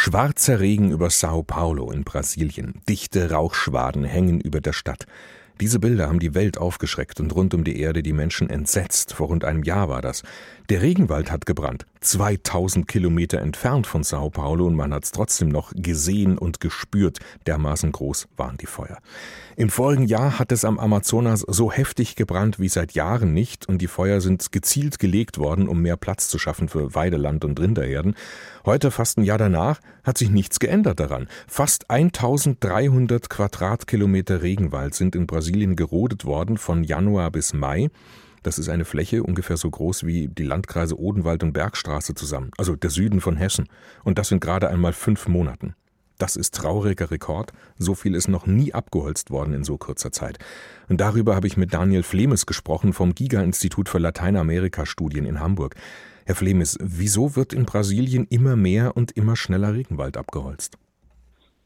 Schwarzer Regen über Sao Paulo in Brasilien. Dichte Rauchschwaden hängen über der Stadt. Diese Bilder haben die Welt aufgeschreckt und rund um die Erde die Menschen entsetzt. Vor rund einem Jahr war das. Der Regenwald hat gebrannt, 2000 Kilometer entfernt von Sao Paulo und man hat es trotzdem noch gesehen und gespürt. Dermaßen groß waren die Feuer. Im vorigen Jahr hat es am Amazonas so heftig gebrannt wie seit Jahren nicht und die Feuer sind gezielt gelegt worden, um mehr Platz zu schaffen für Weideland und Rinderherden. Heute, fast ein Jahr danach, hat sich nichts geändert daran. Fast 1300 Quadratkilometer Regenwald sind in Brasilien gerodet worden von Januar bis Mai. Das ist eine Fläche ungefähr so groß wie die Landkreise Odenwald und Bergstraße zusammen, also der Süden von Hessen. Und das sind gerade einmal fünf Monaten. Das ist trauriger Rekord. So viel ist noch nie abgeholzt worden in so kurzer Zeit. Und darüber habe ich mit Daniel Flemes gesprochen vom Giga-Institut für Lateinamerika-Studien in Hamburg. Herr Flemes, wieso wird in Brasilien immer mehr und immer schneller Regenwald abgeholzt?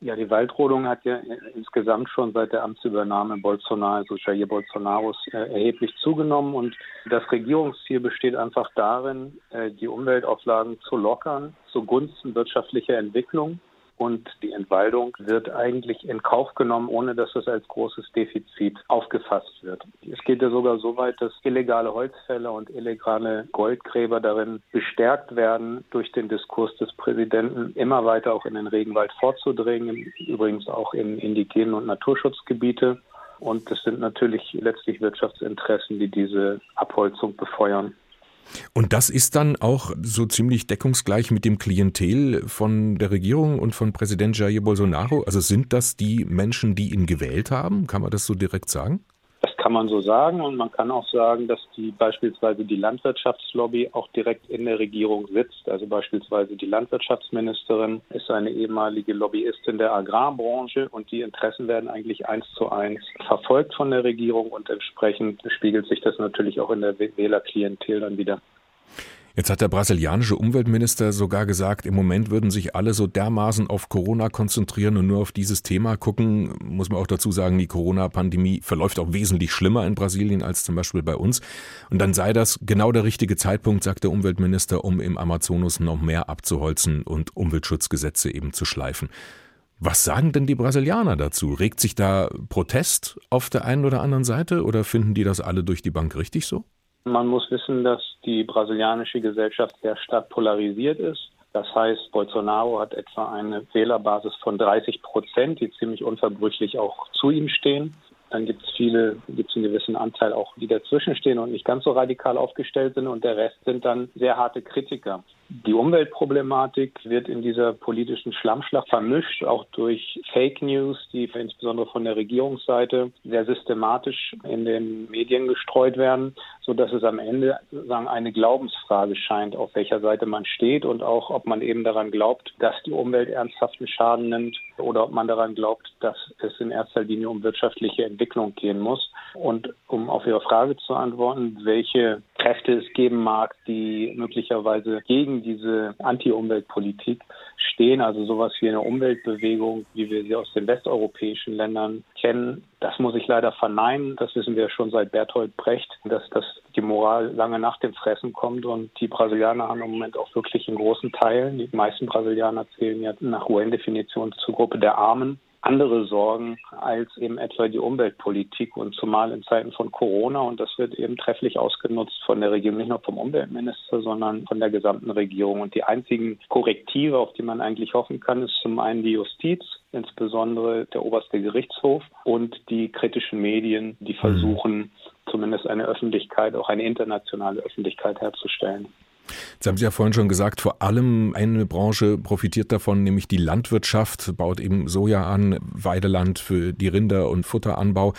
Ja, die Waldrodung hat ja insgesamt schon seit der Amtsübernahme Bolsonaro, also Jair Bolsonaros, äh, erheblich zugenommen. Und das Regierungsziel besteht einfach darin, äh, die Umweltauflagen zu lockern zugunsten wirtschaftlicher Entwicklung und die Entwaldung wird eigentlich in Kauf genommen, ohne dass es als großes Defizit aufgefasst wird. Es geht ja sogar so weit, dass illegale Holzfäller und illegale Goldgräber darin bestärkt werden, durch den Diskurs des Präsidenten immer weiter auch in den Regenwald vorzudringen, übrigens auch in indigenen und Naturschutzgebiete. Und es sind natürlich letztlich Wirtschaftsinteressen, die diese Abholzung befeuern. Und das ist dann auch so ziemlich deckungsgleich mit dem Klientel von der Regierung und von Präsident Jair Bolsonaro? Also sind das die Menschen, die ihn gewählt haben? Kann man das so direkt sagen? Kann man so sagen. Und man kann auch sagen, dass die beispielsweise die Landwirtschaftslobby auch direkt in der Regierung sitzt. Also beispielsweise die Landwirtschaftsministerin ist eine ehemalige Lobbyistin der Agrarbranche und die Interessen werden eigentlich eins zu eins verfolgt von der Regierung und entsprechend spiegelt sich das natürlich auch in der Wählerklientel dann wieder. Jetzt hat der brasilianische Umweltminister sogar gesagt, im Moment würden sich alle so dermaßen auf Corona konzentrieren und nur auf dieses Thema gucken. Muss man auch dazu sagen, die Corona-Pandemie verläuft auch wesentlich schlimmer in Brasilien als zum Beispiel bei uns. Und dann sei das genau der richtige Zeitpunkt, sagt der Umweltminister, um im Amazonas noch mehr abzuholzen und Umweltschutzgesetze eben zu schleifen. Was sagen denn die Brasilianer dazu? Regt sich da Protest auf der einen oder anderen Seite oder finden die das alle durch die Bank richtig so? Man muss wissen, dass die brasilianische Gesellschaft sehr stark polarisiert ist. Das heißt, Bolsonaro hat etwa eine Wählerbasis von 30 Prozent, die ziemlich unverbrüchlich auch zu ihm stehen. Dann gibt es viele, gibt es einen gewissen Anteil auch, die dazwischen stehen und nicht ganz so radikal aufgestellt sind und der Rest sind dann sehr harte Kritiker. Die Umweltproblematik wird in dieser politischen Schlammschlacht vermischt, auch durch Fake News, die insbesondere von der Regierungsseite sehr systematisch in den Medien gestreut werden, so dass es am Ende sagen eine Glaubensfrage scheint, auf welcher Seite man steht und auch, ob man eben daran glaubt, dass die Umwelt ernsthaften Schaden nimmt oder ob man daran glaubt, dass es in erster Linie um wirtschaftliche Entwicklung gehen muss. Und um auf Ihre Frage zu antworten, welche Kräfte es geben mag, die möglicherweise gegen diese Anti-Umweltpolitik stehen, also sowas wie eine Umweltbewegung, wie wir sie aus den westeuropäischen Ländern kennen. Das muss ich leider verneinen. Das wissen wir schon seit Bertolt Brecht, dass das die Moral lange nach dem Fressen kommt. Und die Brasilianer haben im Moment auch wirklich in großen Teilen, die meisten Brasilianer zählen ja nach UN-Definition zur Gruppe der Armen, andere Sorgen als eben etwa die Umweltpolitik und zumal in Zeiten von Corona und das wird eben trefflich ausgenutzt von der Regierung, nicht nur vom Umweltminister, sondern von der gesamten Regierung. Und die einzigen Korrektive, auf die man eigentlich hoffen kann, ist zum einen die Justiz, insbesondere der oberste Gerichtshof und die kritischen Medien, die versuchen, zumindest eine Öffentlichkeit, auch eine internationale Öffentlichkeit herzustellen. Jetzt haben Sie ja vorhin schon gesagt, vor allem eine Branche profitiert davon, nämlich die Landwirtschaft, baut eben Soja an, Weideland für die Rinder- und Futteranbau.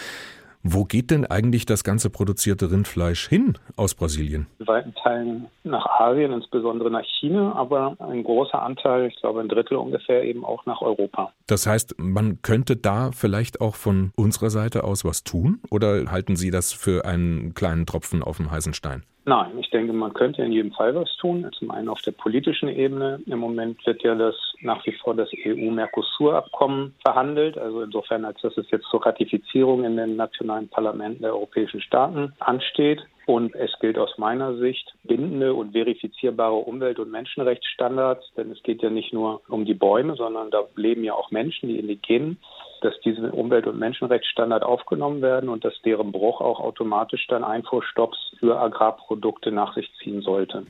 Wo geht denn eigentlich das ganze produzierte Rindfleisch hin aus Brasilien? In weiten Teilen nach Asien, insbesondere nach China, aber ein großer Anteil, ich glaube ein Drittel ungefähr, eben auch nach Europa. Das heißt, man könnte da vielleicht auch von unserer Seite aus was tun? Oder halten Sie das für einen kleinen Tropfen auf dem heißen Stein? Nein, ich denke, man könnte in jedem Fall was tun. Zum einen auf der politischen Ebene. Im Moment wird ja das nach wie vor das EU-Mercosur-Abkommen verhandelt. Also insofern, als dass es jetzt zur Ratifizierung in den nationalen Parlamenten der europäischen Staaten ansteht. Und es gilt aus meiner Sicht bindende und verifizierbare Umwelt- und Menschenrechtsstandards, denn es geht ja nicht nur um die Bäume, sondern da leben ja auch Menschen, die Indigenen, dass diese Umwelt- und Menschenrechtsstandards aufgenommen werden und dass deren Bruch auch automatisch dann Einfuhrstopps für Agrarprodukte nach sich ziehen sollte.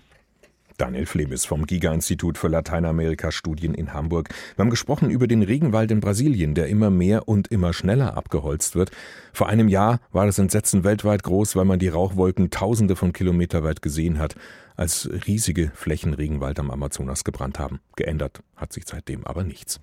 Daniel Flebis vom Giga-Institut für Lateinamerika-Studien in Hamburg. Wir haben gesprochen über den Regenwald in Brasilien, der immer mehr und immer schneller abgeholzt wird. Vor einem Jahr war das Entsetzen weltweit groß, weil man die Rauchwolken tausende von Kilometer weit gesehen hat, als riesige Flächen Regenwald am Amazonas gebrannt haben. Geändert hat sich seitdem aber nichts.